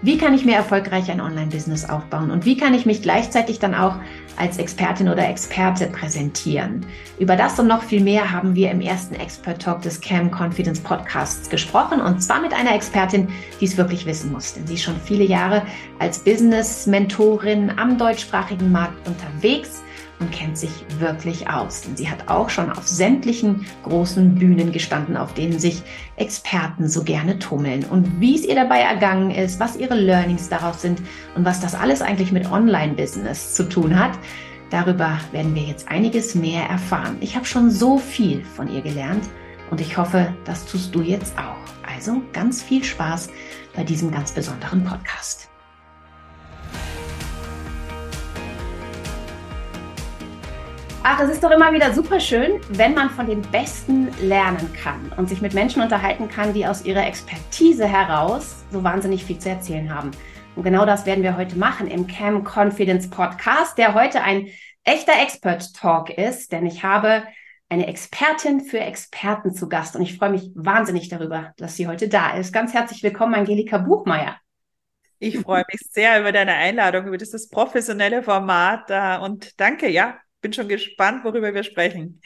Wie kann ich mir erfolgreich ein Online-Business aufbauen? Und wie kann ich mich gleichzeitig dann auch als Expertin oder Experte präsentieren? Über das und noch viel mehr haben wir im ersten Expert Talk des Cam Confidence Podcasts gesprochen. Und zwar mit einer Expertin, die es wirklich wissen muss, denn sie ist schon viele Jahre als Business-Mentorin am deutschsprachigen Markt unterwegs und kennt sich wirklich aus. Sie hat auch schon auf sämtlichen großen Bühnen gestanden, auf denen sich Experten so gerne tummeln. Und wie es ihr dabei ergangen ist, was ihre Learnings daraus sind und was das alles eigentlich mit Online-Business zu tun hat, darüber werden wir jetzt einiges mehr erfahren. Ich habe schon so viel von ihr gelernt und ich hoffe, das tust du jetzt auch. Also ganz viel Spaß bei diesem ganz besonderen Podcast. Ach, es ist doch immer wieder super schön, wenn man von den Besten lernen kann und sich mit Menschen unterhalten kann, die aus ihrer Expertise heraus so wahnsinnig viel zu erzählen haben. Und genau das werden wir heute machen im Cam Confidence Podcast, der heute ein echter Expert Talk ist, denn ich habe eine Expertin für Experten zu Gast und ich freue mich wahnsinnig darüber, dass sie heute da ist. Ganz herzlich willkommen, Angelika Buchmeier. Ich freue mich sehr über deine Einladung, über dieses professionelle Format äh, und danke, ja, bin schon gespannt, worüber wir sprechen.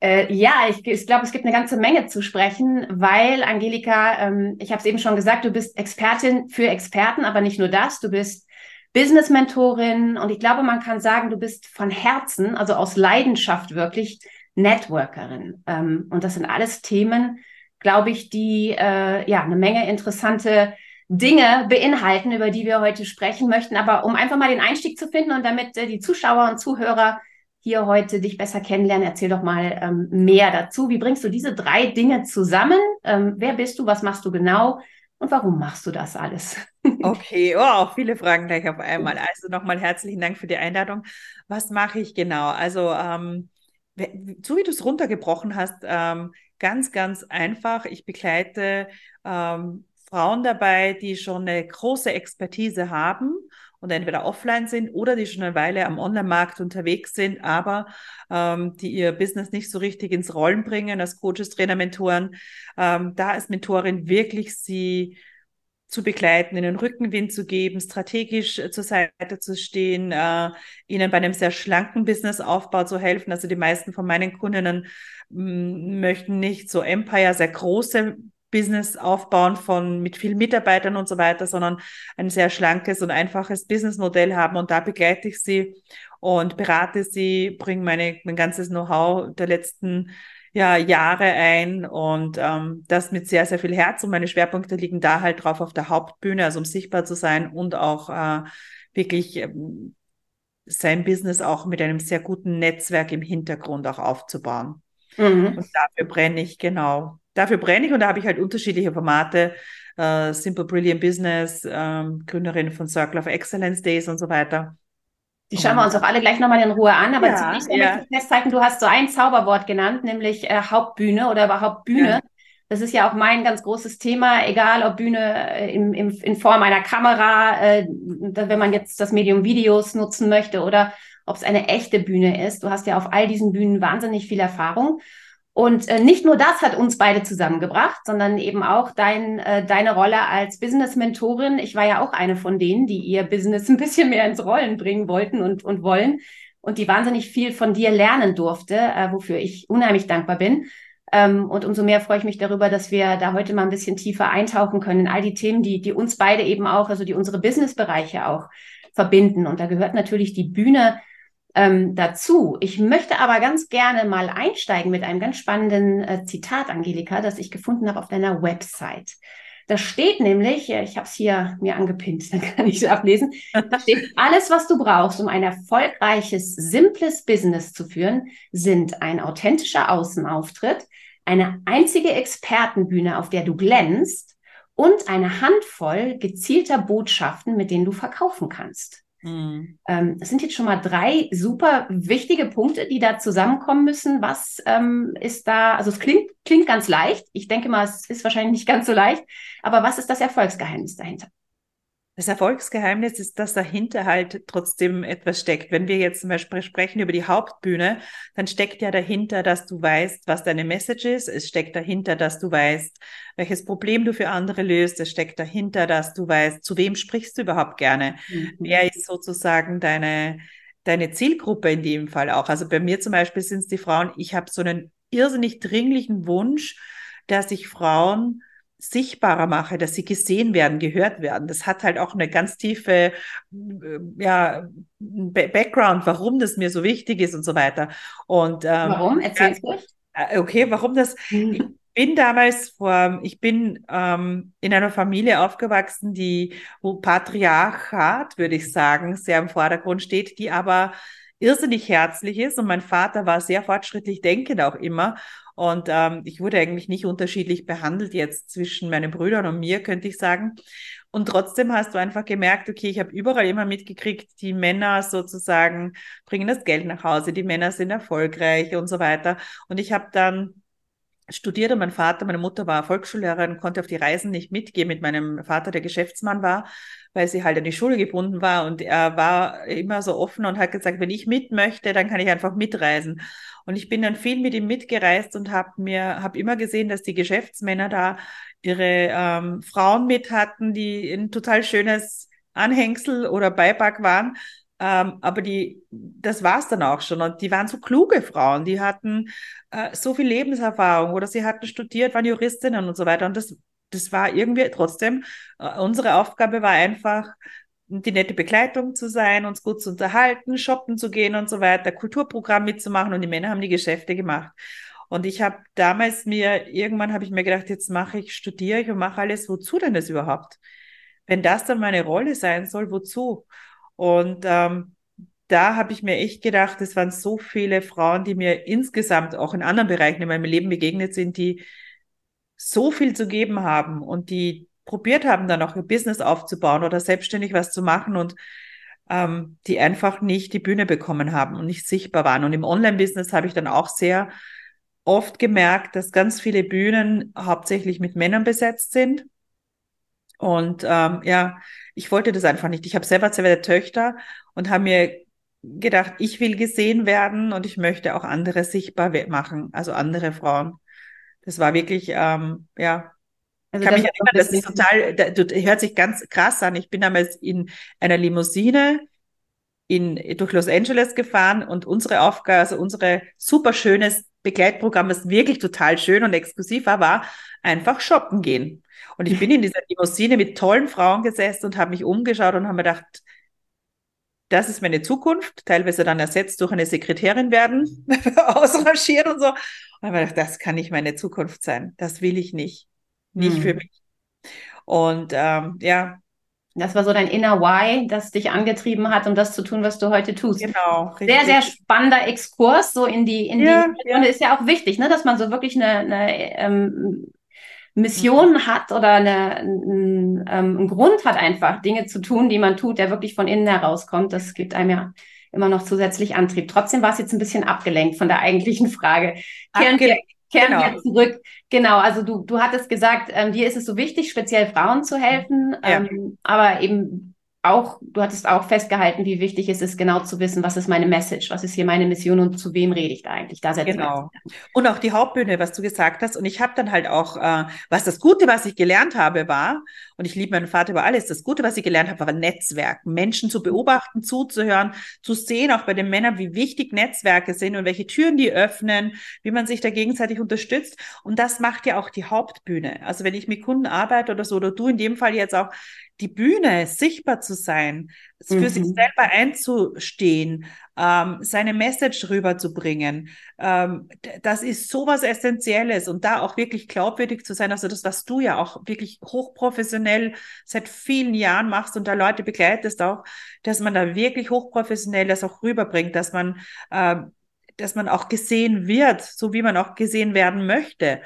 Äh, ja, ich, ich glaube, es gibt eine ganze Menge zu sprechen, weil Angelika, ähm, ich habe es eben schon gesagt, du bist Expertin für Experten, aber nicht nur das, du bist Business-Mentorin und ich glaube, man kann sagen, du bist von Herzen, also aus Leidenschaft wirklich Networkerin. Ähm, und das sind alles Themen, glaube ich, die äh, ja eine Menge interessante Dinge beinhalten, über die wir heute sprechen möchten. Aber um einfach mal den Einstieg zu finden und damit äh, die Zuschauer und Zuhörer hier heute dich besser kennenlernen. Erzähl doch mal ähm, mehr dazu. Wie bringst du diese drei Dinge zusammen? Ähm, wer bist du? Was machst du genau? Und warum machst du das alles? Okay, auch viele Fragen gleich auf einmal. Also nochmal herzlichen Dank für die Einladung. Was mache ich genau? Also, ähm, so wie du es runtergebrochen hast, ähm, ganz, ganz einfach. Ich begleite ähm, Frauen dabei, die schon eine große Expertise haben und entweder offline sind oder die schon eine Weile am Online-Markt unterwegs sind, aber ähm, die ihr Business nicht so richtig ins Rollen bringen als Coaches, Trainer, Mentoren. Ähm, da als Mentorin wirklich sie zu begleiten, ihnen Rückenwind zu geben, strategisch äh, zur Seite zu stehen, äh, ihnen bei einem sehr schlanken Businessaufbau zu helfen. Also die meisten von meinen Kundinnen mm, möchten nicht so Empire, sehr große Business aufbauen von mit vielen Mitarbeitern und so weiter, sondern ein sehr schlankes und einfaches Businessmodell haben. Und da begleite ich sie und berate sie, bringe meine, mein ganzes Know-how der letzten ja, Jahre ein und ähm, das mit sehr, sehr viel Herz. Und meine Schwerpunkte liegen da halt drauf auf der Hauptbühne, also um sichtbar zu sein und auch äh, wirklich ähm, sein Business auch mit einem sehr guten Netzwerk im Hintergrund auch aufzubauen. Mhm. Und dafür brenne ich genau dafür brenne ich und da habe ich halt unterschiedliche Formate. Uh, Simple Brilliant Business, ähm, Gründerin von Circle of Excellence Days und so weiter. Die schauen wir uns auch alle gleich nochmal in Ruhe an, aber ja, zunächst ja. möchte ich festhalten, du hast so ein Zauberwort genannt, nämlich äh, Hauptbühne oder überhaupt Bühne. Ja. Das ist ja auch mein ganz großes Thema, egal ob Bühne äh, im, im, in Form einer Kamera, äh, wenn man jetzt das Medium Videos nutzen möchte oder ob es eine echte Bühne ist. Du hast ja auf all diesen Bühnen wahnsinnig viel Erfahrung. Und äh, nicht nur das hat uns beide zusammengebracht, sondern eben auch dein, äh, deine Rolle als Business-Mentorin. Ich war ja auch eine von denen, die ihr Business ein bisschen mehr ins Rollen bringen wollten und, und wollen und die wahnsinnig viel von dir lernen durfte, äh, wofür ich unheimlich dankbar bin. Ähm, und umso mehr freue ich mich darüber, dass wir da heute mal ein bisschen tiefer eintauchen können in all die Themen, die, die uns beide eben auch, also die unsere Business-Bereiche auch verbinden. Und da gehört natürlich die Bühne ähm, dazu. Ich möchte aber ganz gerne mal einsteigen mit einem ganz spannenden äh, Zitat, Angelika, das ich gefunden habe auf deiner Website. Da steht nämlich, äh, ich habe es hier mir angepinnt, dann kann ich es ablesen, da steht, alles, was du brauchst, um ein erfolgreiches, simples Business zu führen, sind ein authentischer Außenauftritt, eine einzige Expertenbühne, auf der du glänzt und eine Handvoll gezielter Botschaften, mit denen du verkaufen kannst. Mhm. Ähm, das sind jetzt schon mal drei super wichtige Punkte, die da zusammenkommen müssen. Was ähm, ist da, also es klingt, klingt ganz leicht. Ich denke mal, es ist wahrscheinlich nicht ganz so leicht. Aber was ist das Erfolgsgeheimnis dahinter? Das Erfolgsgeheimnis ist, dass dahinter halt trotzdem etwas steckt. Wenn wir jetzt zum Beispiel sprechen über die Hauptbühne, dann steckt ja dahinter, dass du weißt, was deine Message ist. Es steckt dahinter, dass du weißt, welches Problem du für andere löst. Es steckt dahinter, dass du weißt, zu wem sprichst du überhaupt gerne. Mhm. Wer ist sozusagen deine, deine Zielgruppe in dem Fall auch. Also bei mir zum Beispiel sind es die Frauen, ich habe so einen irrsinnig dringlichen Wunsch, dass ich Frauen sichtbarer mache, dass sie gesehen werden, gehört werden. Das hat halt auch eine ganz tiefe äh, ja, Background, warum das mir so wichtig ist und so weiter. Und ähm, warum? Erzählst du? Äh, okay, warum das? Mhm. Ich bin damals vor, ich bin ähm, in einer Familie aufgewachsen, die, wo Patriarchat, würde ich sagen, sehr im Vordergrund steht, die aber irrsinnig herzlich ist. Und mein Vater war sehr fortschrittlich denkend auch immer. Und ähm, ich wurde eigentlich nicht unterschiedlich behandelt jetzt zwischen meinen Brüdern und mir, könnte ich sagen. Und trotzdem hast du einfach gemerkt, okay, ich habe überall immer mitgekriegt, die Männer sozusagen bringen das Geld nach Hause, die Männer sind erfolgreich und so weiter. Und ich habe dann studiert und mein Vater, meine Mutter war Volksschullehrerin, konnte auf die Reisen nicht mitgehen mit meinem Vater, der Geschäftsmann war, weil sie halt an die Schule gebunden war und er war immer so offen und hat gesagt, wenn ich mit möchte, dann kann ich einfach mitreisen. Und ich bin dann viel mit ihm mitgereist und habe mir, habe immer gesehen, dass die Geschäftsmänner da ihre ähm, Frauen mit hatten, die ein total schönes Anhängsel oder Beipack waren. Ähm, aber die, das war's dann auch schon. Und die waren so kluge Frauen, die hatten äh, so viel Lebenserfahrung oder sie hatten studiert, waren Juristinnen und so weiter. Und das, das war irgendwie trotzdem, äh, unsere Aufgabe war einfach, die nette Begleitung zu sein, uns gut zu unterhalten, shoppen zu gehen und so weiter, Kulturprogramm mitzumachen und die Männer haben die Geschäfte gemacht. Und ich habe damals mir, irgendwann habe ich mir gedacht, jetzt mache ich, studiere ich und mache alles, wozu denn das überhaupt? Wenn das dann meine Rolle sein soll, wozu? Und ähm, da habe ich mir echt gedacht, es waren so viele Frauen, die mir insgesamt auch in anderen Bereichen in meinem Leben begegnet sind, die so viel zu geben haben und die probiert haben, dann auch ihr Business aufzubauen oder selbstständig was zu machen und ähm, die einfach nicht die Bühne bekommen haben und nicht sichtbar waren. Und im Online-Business habe ich dann auch sehr oft gemerkt, dass ganz viele Bühnen hauptsächlich mit Männern besetzt sind. Und ähm, ja, ich wollte das einfach nicht. Ich habe selber zwei Töchter und habe mir gedacht, ich will gesehen werden und ich möchte auch andere sichtbar machen, also andere Frauen. Das war wirklich, ähm, ja, also kann mich erinnern, das ist total, das hört sich ganz krass an. Ich bin damals in einer Limousine in, durch Los Angeles gefahren und unsere Aufgabe, also unsere super schönes Begleitprogramm, was wirklich total schön und exklusiv war, war einfach shoppen gehen. Und ich bin in dieser Limousine mit tollen Frauen gesessen und habe mich umgeschaut und habe mir gedacht, das ist meine Zukunft, teilweise dann ersetzt durch eine Sekretärin werden, ausrangiert und so. Und habe mir gedacht, das kann nicht meine Zukunft sein. Das will ich nicht nicht mhm. für mich. Und ähm, ja. Das war so dein inner Why, das dich angetrieben hat, um das zu tun, was du heute tust. Genau. Richtig. Sehr, sehr spannender Exkurs so in die, in ja, die, ja. ist ja auch wichtig, ne, dass man so wirklich eine, eine ähm, Mission mhm. hat oder eine, einen, ähm, einen Grund hat einfach, Dinge zu tun, die man tut, der wirklich von innen herauskommt. Das gibt einem ja immer noch zusätzlich Antrieb. Trotzdem war es jetzt ein bisschen abgelenkt von der eigentlichen Frage. Abgelenkt. Kehren genau. wir zurück. Genau, also du, du hattest gesagt, ähm, dir ist es so wichtig, speziell Frauen zu helfen, ja. ähm, aber eben auch, du hattest auch festgehalten, wie wichtig es ist, genau zu wissen, was ist meine Message, was ist hier meine Mission und zu wem rede ich da eigentlich. Da genau. Und auch die Hauptbühne, was du gesagt hast. Und ich habe dann halt auch, äh, was das Gute, was ich gelernt habe, war, und ich liebe meinen Vater über alles, das Gute, was ich gelernt habe, war Netzwerk. Menschen zu beobachten, zuzuhören, zu sehen, auch bei den Männern, wie wichtig Netzwerke sind und welche Türen die öffnen, wie man sich da gegenseitig unterstützt. Und das macht ja auch die Hauptbühne. Also wenn ich mit Kunden arbeite oder so, oder du in dem Fall jetzt auch, die Bühne, sichtbar zu sein, mhm. für sich mhm. selber einzustehen, ähm, seine Message rüberzubringen, ähm, das ist sowas Essentielles und da auch wirklich glaubwürdig zu sein, also das, was du ja auch wirklich hochprofessionell seit vielen Jahren machst und da Leute begleitest auch, dass man da wirklich hochprofessionell das auch rüberbringt, dass man, äh, dass man auch gesehen wird, so wie man auch gesehen werden möchte.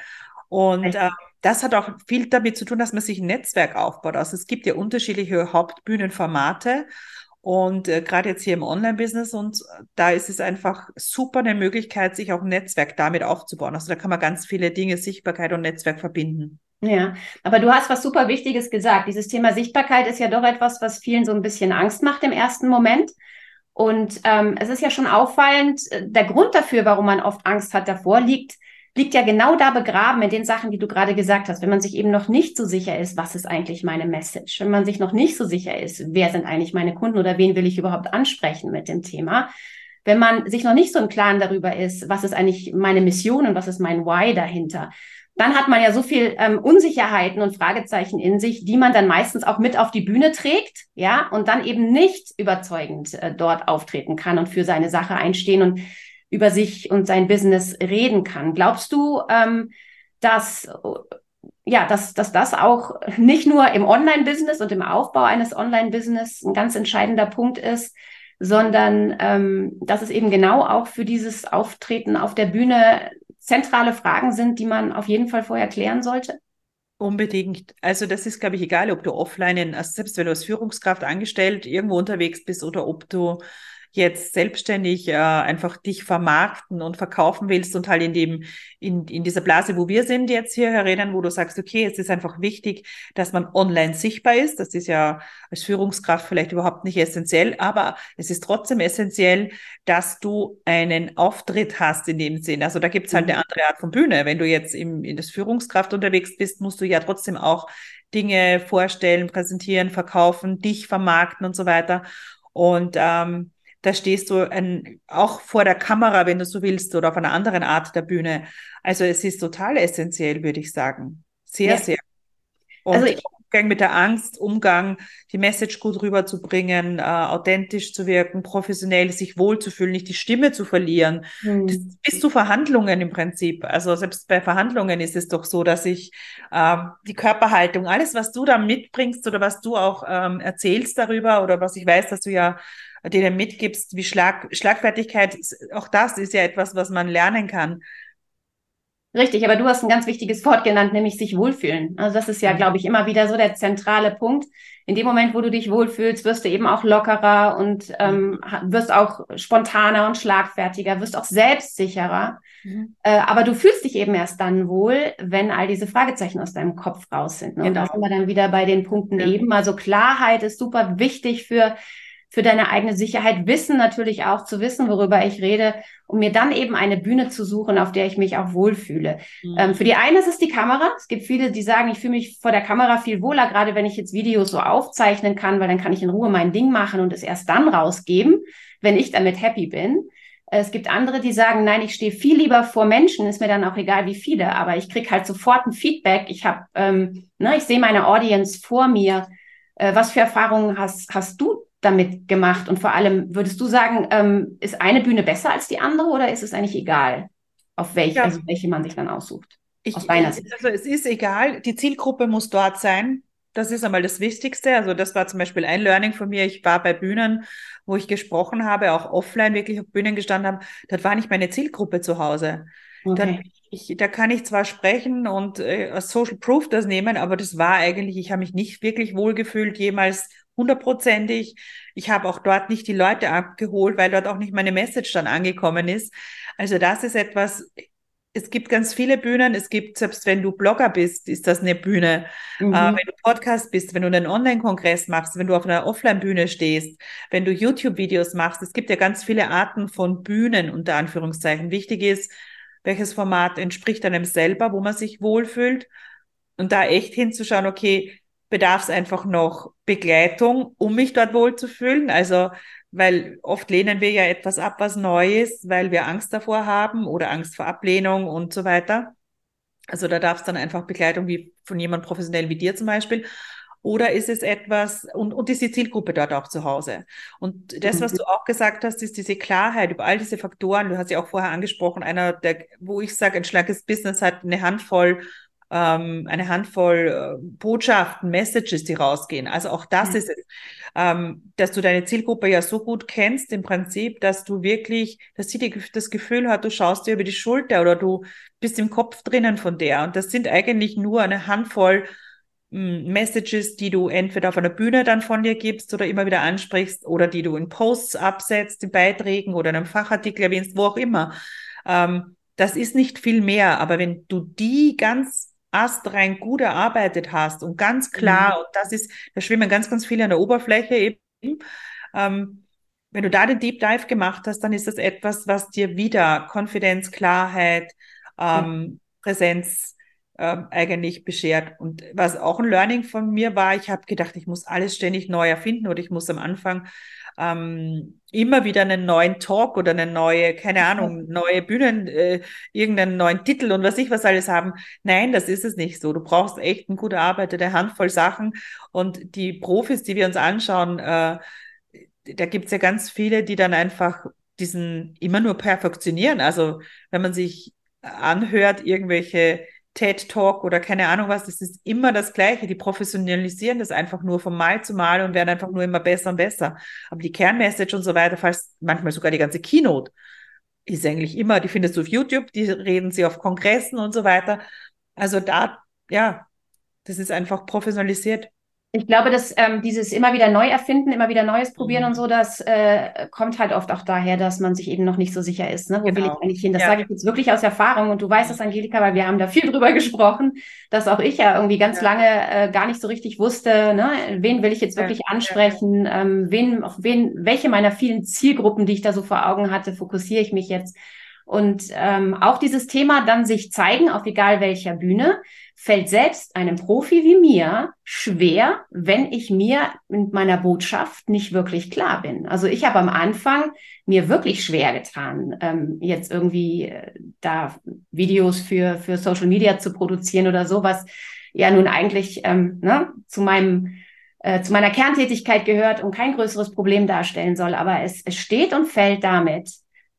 Und äh, das hat auch viel damit zu tun, dass man sich ein Netzwerk aufbaut. Also es gibt ja unterschiedliche Hauptbühnenformate. Und äh, gerade jetzt hier im Online-Business und da ist es einfach super eine Möglichkeit, sich auch ein Netzwerk damit aufzubauen. Also da kann man ganz viele Dinge, Sichtbarkeit und Netzwerk verbinden. Ja, aber du hast was super Wichtiges gesagt. Dieses Thema Sichtbarkeit ist ja doch etwas, was vielen so ein bisschen Angst macht im ersten Moment. Und ähm, es ist ja schon auffallend, äh, der Grund dafür, warum man oft Angst hat davor, liegt, liegt ja genau da begraben in den Sachen, die du gerade gesagt hast. Wenn man sich eben noch nicht so sicher ist, was ist eigentlich meine Message? Wenn man sich noch nicht so sicher ist, wer sind eigentlich meine Kunden oder wen will ich überhaupt ansprechen mit dem Thema? Wenn man sich noch nicht so im Klaren darüber ist, was ist eigentlich meine Mission und was ist mein Why dahinter, dann hat man ja so viel ähm, Unsicherheiten und Fragezeichen in sich, die man dann meistens auch mit auf die Bühne trägt, ja, und dann eben nicht überzeugend äh, dort auftreten kann und für seine Sache einstehen und über sich und sein Business reden kann. Glaubst du, ähm, dass ja, dass, dass das auch nicht nur im Online-Business und im Aufbau eines Online-Business ein ganz entscheidender Punkt ist, sondern ähm, dass es eben genau auch für dieses Auftreten auf der Bühne zentrale Fragen sind, die man auf jeden Fall vorher klären sollte? Unbedingt. Also das ist, glaube ich, egal, ob du offline, also selbst wenn du als Führungskraft angestellt irgendwo unterwegs bist oder ob du jetzt selbstständig äh, einfach dich vermarkten und verkaufen willst und halt in dem, in, in dieser Blase, wo wir sind jetzt hier, Herr wo du sagst, okay, es ist einfach wichtig, dass man online sichtbar ist. Das ist ja als Führungskraft vielleicht überhaupt nicht essentiell, aber es ist trotzdem essentiell, dass du einen Auftritt hast in dem Sinn. Also da gibt's halt eine mhm. andere Art von Bühne. Wenn du jetzt im, in das Führungskraft unterwegs bist, musst du ja trotzdem auch Dinge vorstellen, präsentieren, verkaufen, dich vermarkten und so weiter. Und ähm, da stehst du ein, auch vor der Kamera, wenn du so willst, oder auf einer anderen Art der Bühne. Also es ist total essentiell, würde ich sagen. Sehr, ja. sehr. Und also ich, Umgang mit der Angst, Umgang, die Message gut rüberzubringen, äh, authentisch zu wirken, professionell, sich wohlzufühlen, nicht die Stimme zu verlieren. Hm. Das, bis zu Verhandlungen im Prinzip. Also selbst bei Verhandlungen ist es doch so, dass ich äh, die Körperhaltung, alles, was du da mitbringst oder was du auch ähm, erzählst darüber oder was ich weiß, dass du ja denen mitgibst, wie Schlag, Schlagfertigkeit, auch das ist ja etwas, was man lernen kann. Richtig, aber du hast ein ganz wichtiges Wort genannt, nämlich sich wohlfühlen. Also das ist ja, mhm. glaube ich, immer wieder so der zentrale Punkt. In dem Moment, wo du dich wohlfühlst, wirst du eben auch lockerer und ähm, mhm. wirst auch spontaner und schlagfertiger, wirst auch selbstsicherer. Mhm. Äh, aber du fühlst dich eben erst dann wohl, wenn all diese Fragezeichen aus deinem Kopf raus sind. Ne? Genau. Und da genau. sind wir dann wieder bei den Punkten ja. eben. Also Klarheit ist super wichtig für für deine eigene Sicherheit, Wissen natürlich auch zu wissen, worüber ich rede, um mir dann eben eine Bühne zu suchen, auf der ich mich auch wohlfühle. Mhm. Ähm, für die einen ist es die Kamera. Es gibt viele, die sagen, ich fühle mich vor der Kamera viel wohler, gerade wenn ich jetzt Videos so aufzeichnen kann, weil dann kann ich in Ruhe mein Ding machen und es erst dann rausgeben, wenn ich damit happy bin. Es gibt andere, die sagen, nein, ich stehe viel lieber vor Menschen, ist mir dann auch egal, wie viele, aber ich krieg halt sofort ein Feedback. Ich habe, ähm, ne, ich sehe meine Audience vor mir. Äh, was für Erfahrungen hast, hast du damit gemacht? Und vor allem, würdest du sagen, ähm, ist eine Bühne besser als die andere oder ist es eigentlich egal, auf welche, ja. also welche man sich dann aussucht? Ich, aus deiner Sicht. Also es ist egal, die Zielgruppe muss dort sein. Das ist einmal das Wichtigste. Also das war zum Beispiel ein Learning von mir. Ich war bei Bühnen, wo ich gesprochen habe, auch offline wirklich auf Bühnen gestanden habe. Dort war nicht meine Zielgruppe zu Hause. Okay. Ich, da kann ich zwar sprechen und äh, Social Proof das nehmen, aber das war eigentlich, ich habe mich nicht wirklich wohlgefühlt, jemals hundertprozentig. Ich habe auch dort nicht die Leute abgeholt, weil dort auch nicht meine Message dann angekommen ist. Also das ist etwas, es gibt ganz viele Bühnen. Es gibt, selbst wenn du Blogger bist, ist das eine Bühne. Mhm. Äh, wenn du Podcast bist, wenn du einen Online-Kongress machst, wenn du auf einer Offline-Bühne stehst, wenn du YouTube-Videos machst. Es gibt ja ganz viele Arten von Bühnen, unter Anführungszeichen. Wichtig ist, welches Format entspricht einem selber, wo man sich wohlfühlt. Und da echt hinzuschauen, okay, bedarf es einfach noch Begleitung, um mich dort wohlzufühlen. Also, weil oft lehnen wir ja etwas ab, was neu ist, weil wir Angst davor haben oder Angst vor Ablehnung und so weiter. Also da darf es dann einfach Begleitung wie von jemand professionell wie dir zum Beispiel. Oder ist es etwas, und, und ist die Zielgruppe dort auch zu Hause? Und das, was mhm. du auch gesagt hast, ist diese Klarheit über all diese Faktoren. Du hast ja auch vorher angesprochen, einer der, wo ich sage, ein schlankes Business hat eine Handvoll ähm, eine Handvoll äh, Botschaften, Messages, die rausgehen. Also auch das mhm. ist es, ähm, dass du deine Zielgruppe ja so gut kennst im Prinzip, dass du wirklich, dass sie die, das Gefühl hat, du schaust dir über die Schulter oder du bist im Kopf drinnen von der. Und das sind eigentlich nur eine Handvoll hm, Messages, die du entweder auf einer Bühne dann von dir gibst oder immer wieder ansprichst oder die du in Posts absetzt, in Beiträgen oder in einem Fachartikel erwähnst, wo auch immer. Ähm, das ist nicht viel mehr, aber wenn du die ganz astrein gut erarbeitet hast und ganz klar, mhm. und das ist, da schwimmen ganz, ganz viele an der Oberfläche eben, ähm, wenn du da den Deep Dive gemacht hast, dann ist das etwas, was dir wieder Konfidenz, Klarheit, ähm, mhm. Präsenz äh, eigentlich beschert. Und was auch ein Learning von mir war, ich habe gedacht, ich muss alles ständig neu erfinden oder ich muss am Anfang ähm, immer wieder einen neuen Talk oder eine neue, keine Ahnung, neue Bühnen, äh, irgendeinen neuen Titel und was ich was alles haben. Nein, das ist es nicht so. Du brauchst echt eine gute Arbeit, eine Handvoll Sachen und die Profis, die wir uns anschauen, äh, da gibt's ja ganz viele, die dann einfach diesen immer nur perfektionieren. Also wenn man sich anhört, irgendwelche TED Talk oder keine Ahnung was, das ist immer das Gleiche. Die professionalisieren das einfach nur von Mal zu Mal und werden einfach nur immer besser und besser. Aber die Kernmessage und so weiter, falls manchmal sogar die ganze Keynote, ist eigentlich immer, die findest du auf YouTube, die reden sie auf Kongressen und so weiter. Also da, ja, das ist einfach professionalisiert ich glaube, dass ähm, dieses immer wieder neu erfinden, immer wieder Neues probieren mhm. und so, das äh, kommt halt oft auch daher, dass man sich eben noch nicht so sicher ist. Ne? Wo genau. will ich genau. eigentlich hin? Das ja. sage ich jetzt wirklich aus Erfahrung und du weißt es, Angelika, weil wir haben da viel drüber gesprochen, dass auch ich ja irgendwie ganz ja. lange äh, gar nicht so richtig wusste, ne? wen will ich jetzt wirklich ja. ansprechen, ähm, wen, auf wen, welche meiner vielen Zielgruppen, die ich da so vor Augen hatte, fokussiere ich mich jetzt. Und ähm, auch dieses Thema dann sich zeigen, auf egal welcher Bühne, fällt selbst einem Profi wie mir schwer, wenn ich mir mit meiner Botschaft nicht wirklich klar bin. Also ich habe am Anfang mir wirklich schwer getan, ähm, jetzt irgendwie äh, da Videos für, für Social Media zu produzieren oder so, was ja nun eigentlich ähm, ne, zu meinem äh, zu meiner Kerntätigkeit gehört und kein größeres Problem darstellen soll. Aber es, es steht und fällt damit,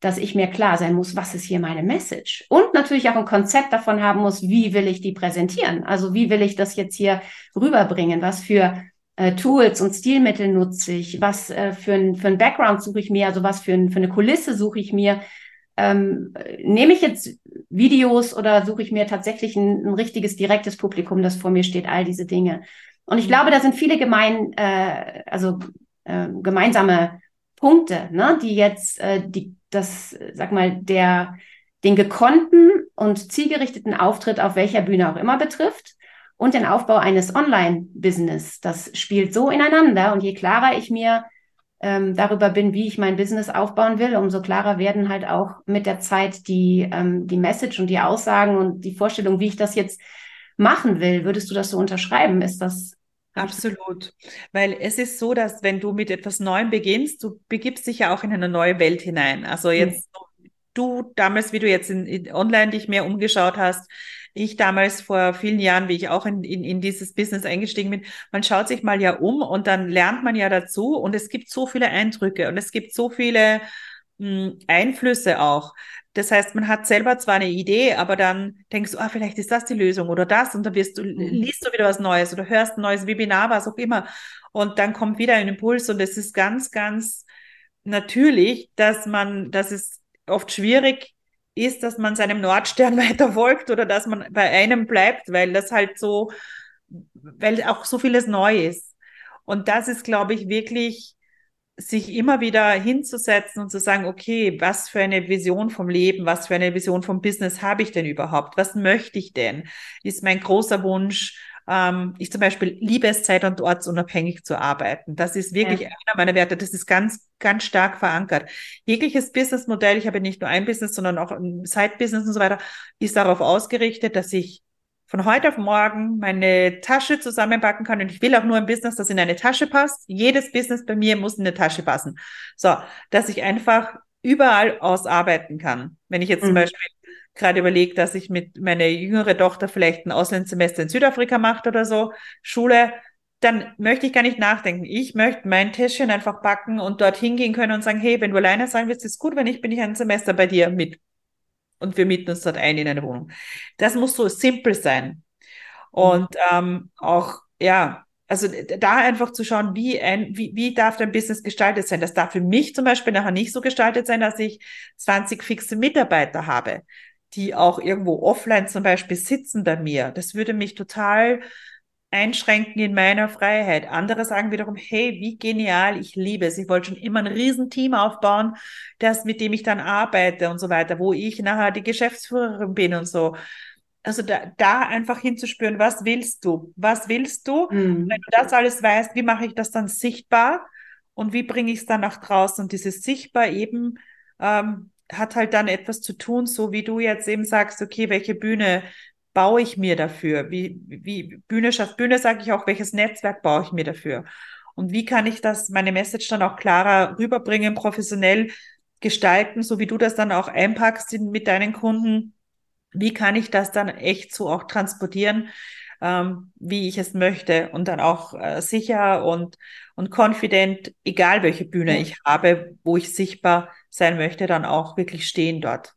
dass ich mir klar sein muss, was ist hier meine Message? Und natürlich auch ein Konzept davon haben muss, wie will ich die präsentieren? Also wie will ich das jetzt hier rüberbringen? Was für äh, Tools und Stilmittel nutze ich? Was äh, für ein, für ein Background suche ich mir? Also was für, ein, für eine Kulisse suche ich mir? Ähm, nehme ich jetzt Videos oder suche ich mir tatsächlich ein, ein, richtiges, direktes Publikum, das vor mir steht? All diese Dinge. Und ich glaube, da sind viele gemein, äh, also äh, gemeinsame Punkte, ne, die jetzt äh, die das, sag mal, der, den gekonnten und zielgerichteten Auftritt auf welcher Bühne auch immer betrifft und den Aufbau eines Online-Business. Das spielt so ineinander und je klarer ich mir ähm, darüber bin, wie ich mein Business aufbauen will, umso klarer werden halt auch mit der Zeit die, ähm, die Message und die Aussagen und die Vorstellung, wie ich das jetzt machen will. Würdest du das so unterschreiben? Ist das Absolut. Weil es ist so, dass wenn du mit etwas Neuem beginnst, du begibst dich ja auch in eine neue Welt hinein. Also jetzt mhm. du damals, wie du jetzt in, in, online dich mehr umgeschaut hast, ich damals vor vielen Jahren, wie ich auch in, in, in dieses Business eingestiegen bin, man schaut sich mal ja um und dann lernt man ja dazu und es gibt so viele Eindrücke und es gibt so viele mh, hm, Einflüsse auch. Das heißt, man hat selber zwar eine Idee, aber dann denkst du, ah, vielleicht ist das die Lösung oder das und dann wirst du, mhm. liest du wieder was Neues oder hörst ein neues Webinar, was auch immer. Und dann kommt wieder ein Impuls und es ist ganz, ganz natürlich, dass man, dass es oft schwierig ist, dass man seinem Nordstern weiter folgt oder dass man bei einem bleibt, weil das halt so, weil auch so vieles neu ist. Und das ist, glaube ich, wirklich sich immer wieder hinzusetzen und zu sagen, okay, was für eine Vision vom Leben, was für eine Vision vom Business habe ich denn überhaupt? Was möchte ich denn? Ist mein großer Wunsch, ähm, ich zum Beispiel liebe es, zeit- und ortsunabhängig zu arbeiten. Das ist wirklich ja. einer meiner Werte. Das ist ganz, ganz stark verankert. Jegliches Businessmodell, ich habe nicht nur ein Business, sondern auch ein Side-Business und so weiter, ist darauf ausgerichtet, dass ich von heute auf morgen meine Tasche zusammenpacken kann. Und ich will auch nur ein Business, das in eine Tasche passt. Jedes Business bei mir muss in eine Tasche passen. So, dass ich einfach überall ausarbeiten kann. Wenn ich jetzt mhm. zum Beispiel gerade überlege, dass ich mit meiner jüngere Tochter vielleicht ein Auslandssemester in Südafrika macht oder so, Schule, dann möchte ich gar nicht nachdenken. Ich möchte mein Täschchen einfach packen und dort hingehen können und sagen, hey, wenn du alleine sein willst, ist gut, wenn ich bin ich ein Semester bei dir mit und wir mieten uns dort ein in eine Wohnung. Das muss so simpel sein. Und ähm, auch, ja, also da einfach zu schauen, wie, ein, wie, wie darf dein Business gestaltet sein. Das darf für mich zum Beispiel nachher nicht so gestaltet sein, dass ich 20 fixe Mitarbeiter habe, die auch irgendwo offline zum Beispiel sitzen bei mir. Das würde mich total einschränken in meiner Freiheit. Andere sagen wiederum, hey, wie genial, ich liebe es. Ich wollte schon immer ein Riesenteam aufbauen, das, mit dem ich dann arbeite und so weiter, wo ich nachher die Geschäftsführerin bin und so. also da, da einfach hinzuspüren, was willst du? Was willst du? Mhm. Wenn du das alles weißt, wie mache ich das dann sichtbar? Und wie bringe ich es dann nach draußen? Und dieses Sichtbar eben ähm, hat halt dann etwas zu tun, so wie du jetzt eben sagst, okay, welche Bühne baue ich mir dafür? Wie, wie Bühne schafft Bühne, sage ich auch, welches Netzwerk baue ich mir dafür? Und wie kann ich das, meine Message dann auch klarer rüberbringen, professionell gestalten, so wie du das dann auch einpackst in, mit deinen Kunden? Wie kann ich das dann echt so auch transportieren, ähm, wie ich es möchte und dann auch äh, sicher und, und confident, egal welche Bühne ich habe, wo ich sichtbar sein möchte, dann auch wirklich stehen dort.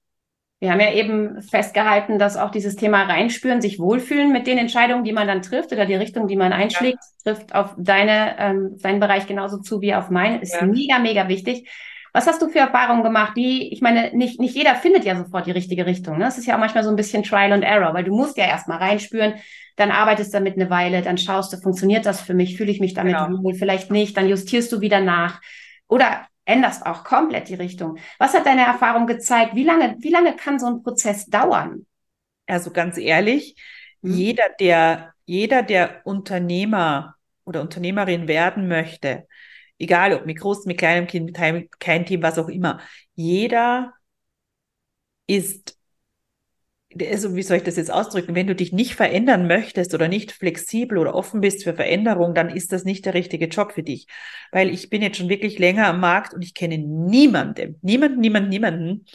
Wir haben ja eben festgehalten, dass auch dieses Thema reinspüren, sich wohlfühlen mit den Entscheidungen, die man dann trifft oder die Richtung, die man einschlägt, ja. trifft auf deine, ähm, deinen Bereich genauso zu wie auf meinen, ist ja. mega, mega wichtig. Was hast du für Erfahrungen gemacht? Die, ich meine, nicht, nicht jeder findet ja sofort die richtige Richtung. Ne? Das ist ja auch manchmal so ein bisschen Trial and Error, weil du musst ja erstmal reinspüren, dann arbeitest damit eine Weile, dann schaust du, funktioniert das für mich, fühle ich mich damit genau. wohl, vielleicht nicht, dann justierst du wieder nach. Oder änderst auch komplett die Richtung. Was hat deine Erfahrung gezeigt? Wie lange, wie lange kann so ein Prozess dauern? Also ganz ehrlich, hm. jeder, der, jeder, der Unternehmer oder Unternehmerin werden möchte, egal ob mit großem, mit kleinem Kind, mit kein Team, was auch immer, jeder ist also wie soll ich das jetzt ausdrücken, wenn du dich nicht verändern möchtest oder nicht flexibel oder offen bist für Veränderung, dann ist das nicht der richtige Job für dich. Weil ich bin jetzt schon wirklich länger am Markt und ich kenne niemanden, niemanden, niemanden, niemanden,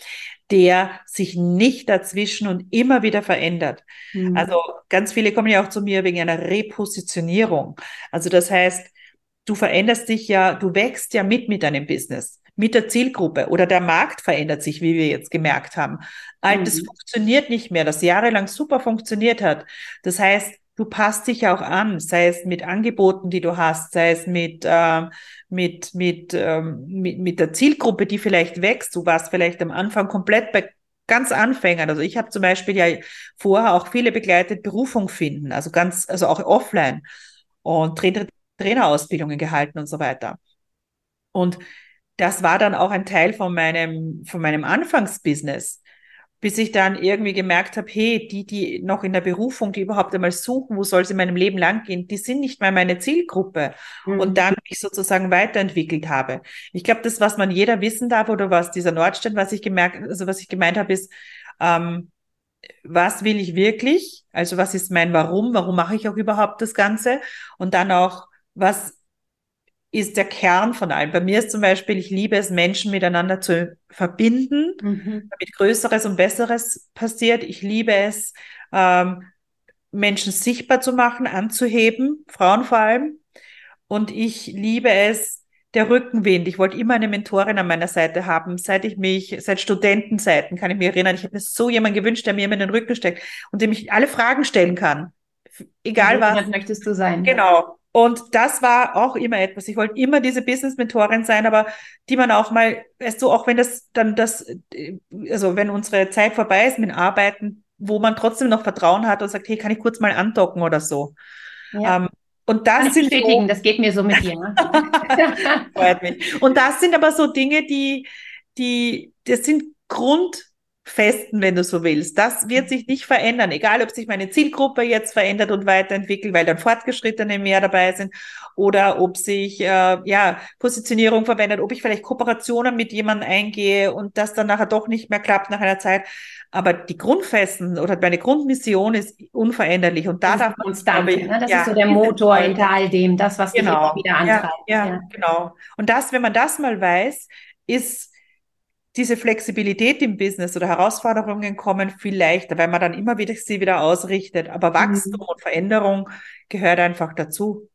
der sich nicht dazwischen und immer wieder verändert. Mhm. Also ganz viele kommen ja auch zu mir wegen einer Repositionierung. Also das heißt, du veränderst dich ja, du wächst ja mit mit deinem Business mit der Zielgruppe oder der Markt verändert sich, wie wir jetzt gemerkt haben. Altes mhm. funktioniert nicht mehr, das jahrelang super funktioniert hat. Das heißt, du passt dich auch an, sei es mit Angeboten, die du hast, sei es mit, äh, mit, mit, ähm, mit, mit der Zielgruppe, die vielleicht wächst. Du warst vielleicht am Anfang komplett bei ganz Anfängern. Also ich habe zum Beispiel ja vorher auch viele begleitet Berufung finden, also ganz, also auch offline und Trainer, Trainerausbildungen gehalten und so weiter. Und das war dann auch ein Teil von meinem, von meinem Anfangsbusiness, bis ich dann irgendwie gemerkt habe, hey, die, die noch in der Berufung, die überhaupt einmal suchen, wo soll es in meinem Leben lang gehen, die sind nicht mehr meine Zielgruppe. Mhm. Und dann mich sozusagen weiterentwickelt habe. Ich glaube, das, was man jeder wissen darf, oder was dieser Nordstern, was ich gemerkt, also was ich gemeint habe, ist, ähm, was will ich wirklich? Also was ist mein Warum? Warum mache ich auch überhaupt das Ganze? Und dann auch, was ist der Kern von allem. Bei mir ist zum Beispiel, ich liebe es, Menschen miteinander zu verbinden, mhm. damit Größeres und Besseres passiert. Ich liebe es, ähm, Menschen sichtbar zu machen, anzuheben, Frauen vor allem. Und ich liebe es, der Rückenwind. Ich wollte immer eine Mentorin an meiner Seite haben, seit ich mich, seit Studentenzeiten kann ich mich erinnern. Ich habe mir so jemanden gewünscht, der mir immer in den Rücken steckt und dem ich alle Fragen stellen kann. Egal was. möchtest du sein. Genau. Und das war auch immer etwas. Ich wollte immer diese Business-Mentorin sein, aber die man auch mal, weißt du, auch wenn das dann das, also wenn unsere Zeit vorbei ist mit Arbeiten, wo man trotzdem noch Vertrauen hat und sagt, hey, kann ich kurz mal andocken oder so. Ja. Ähm, und das kann sind bestätigen, so, das geht mir so mit dir. Ne? Freut mich. Und das sind aber so Dinge, die, die, das sind Grund, festen, wenn du so willst. Das wird sich nicht verändern, egal ob sich meine Zielgruppe jetzt verändert und weiterentwickelt, weil dann Fortgeschrittene mehr dabei sind oder ob sich äh, ja Positionierung verwendet, ob ich vielleicht Kooperationen mit jemandem eingehe und das dann nachher doch nicht mehr klappt nach einer Zeit. Aber die Grundfesten oder meine Grundmission ist unveränderlich und da darf man konstant. Ich, ne? Das ja, ist so der Motor hinter all dem, das was genau, dich wieder antreibt. Ja, ja, ja, genau. Und das, wenn man das mal weiß, ist diese Flexibilität im Business oder Herausforderungen kommen viel leichter, weil man dann immer wieder sie wieder ausrichtet. Aber Wachstum mhm. und Veränderung gehört einfach dazu.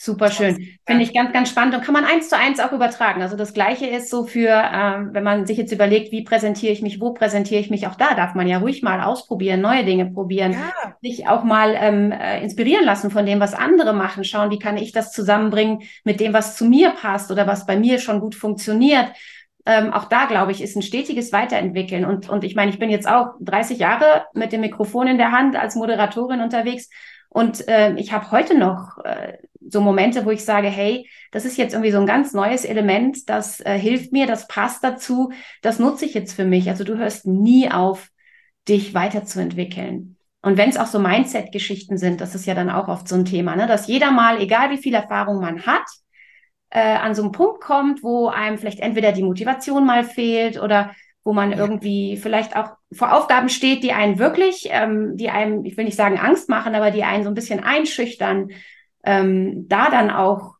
Super schön. Finde ich ganz, ganz spannend und kann man eins zu eins auch übertragen. Also das Gleiche ist so für, ähm, wenn man sich jetzt überlegt, wie präsentiere ich mich, wo präsentiere ich mich, auch da darf man ja ruhig mal ausprobieren, neue Dinge probieren, ja. sich auch mal ähm, äh, inspirieren lassen von dem, was andere machen, schauen, wie kann ich das zusammenbringen mit dem, was zu mir passt oder was bei mir schon gut funktioniert ähm, auch da, glaube ich, ist ein stetiges Weiterentwickeln. Und, und ich meine, ich bin jetzt auch 30 Jahre mit dem Mikrofon in der Hand als Moderatorin unterwegs. Und äh, ich habe heute noch äh, so Momente, wo ich sage, hey, das ist jetzt irgendwie so ein ganz neues Element, das äh, hilft mir, das passt dazu, das nutze ich jetzt für mich. Also du hörst nie auf, dich weiterzuentwickeln. Und wenn es auch so Mindset-Geschichten sind, das ist ja dann auch oft so ein Thema, ne? dass jeder mal, egal wie viel Erfahrung man hat, äh, an so einen Punkt kommt, wo einem vielleicht entweder die Motivation mal fehlt oder wo man ja. irgendwie vielleicht auch vor Aufgaben steht, die einen wirklich, ähm, die einem, ich will nicht sagen Angst machen, aber die einen so ein bisschen einschüchtern, ähm, da dann auch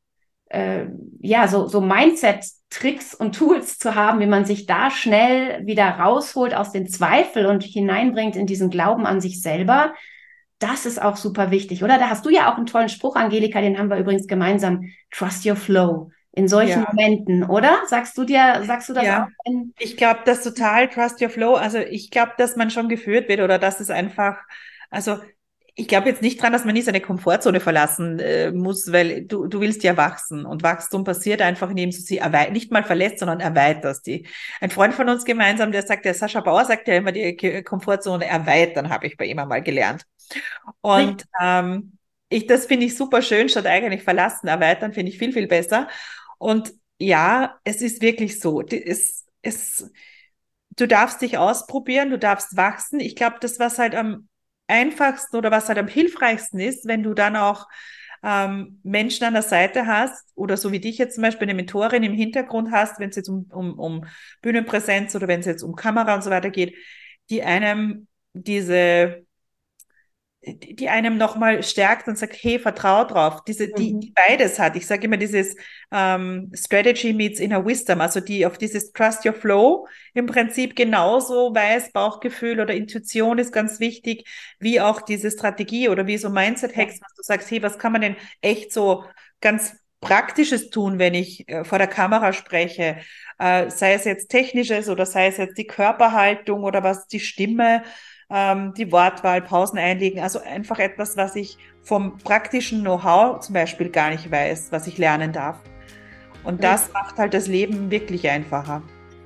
äh, ja so, so Mindset-Tricks und Tools zu haben, wie man sich da schnell wieder rausholt aus den Zweifel und hineinbringt in diesen Glauben an sich selber. Das ist auch super wichtig, oder? Da hast du ja auch einen tollen Spruch, Angelika, den haben wir übrigens gemeinsam. Trust your flow in solchen ja. Momenten, oder? Sagst du dir, sagst du das ja. auch? ich glaube, das total Trust Your Flow. Also ich glaube, dass man schon geführt wird oder dass es einfach, also ich glaube jetzt nicht dran, dass man nie seine Komfortzone verlassen äh, muss, weil du, du willst ja wachsen und Wachstum passiert einfach, indem du sie nicht mal verlässt, sondern erweiterst die. Ein Freund von uns gemeinsam, der sagt, der Sascha Bauer sagt ja immer, die Komfortzone erweitern, habe ich bei ihm einmal gelernt. Und ähm, ich, das finde ich super schön, statt eigentlich verlassen, erweitern finde ich viel, viel besser. Und ja, es ist wirklich so. Es, es, du darfst dich ausprobieren, du darfst wachsen. Ich glaube, das, was halt am einfachsten oder was halt am hilfreichsten ist, wenn du dann auch ähm, Menschen an der Seite hast oder so wie dich jetzt zum Beispiel eine Mentorin im Hintergrund hast, wenn es jetzt um, um, um Bühnenpräsenz oder wenn es jetzt um Kamera und so weiter geht, die einem diese die einem nochmal stärkt und sagt, hey, vertrau drauf. Diese, die, mhm. die beides hat. Ich sage immer dieses ähm, Strategy meets inner wisdom, also die auf dieses Trust your flow im Prinzip genauso weiß, Bauchgefühl oder Intuition ist ganz wichtig, wie auch diese Strategie oder wie so Mindset-Hacks, was du sagst, hey, was kann man denn echt so ganz Praktisches tun, wenn ich äh, vor der Kamera spreche, äh, sei es jetzt technisches oder sei es jetzt die Körperhaltung oder was die Stimme, ähm, die Wortwahl, Pausen einlegen. Also einfach etwas, was ich vom praktischen Know-how zum Beispiel gar nicht weiß, was ich lernen darf. Und das macht halt das Leben wirklich einfacher.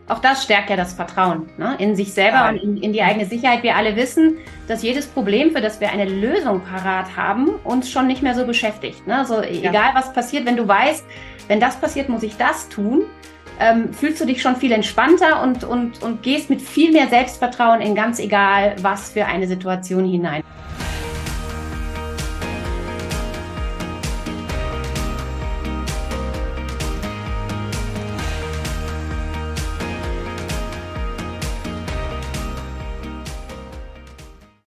Auch das stärkt ja das Vertrauen ne? in sich selber ja. und in, in, die eigene Sicherheit. Wir alle wissen, dass jedes Problem, für das wir eine Lösung parat haben, uns schon nicht mehr so beschäftigt. Ne? Also ja. egal was passiert, wenn du weißt, wenn das passiert, muss ich das tun, ähm, fühlst du dich schon viel entspannter und, und, und gehst mit viel mehr Selbstvertrauen in ganz egal, was für eine Situation hinein.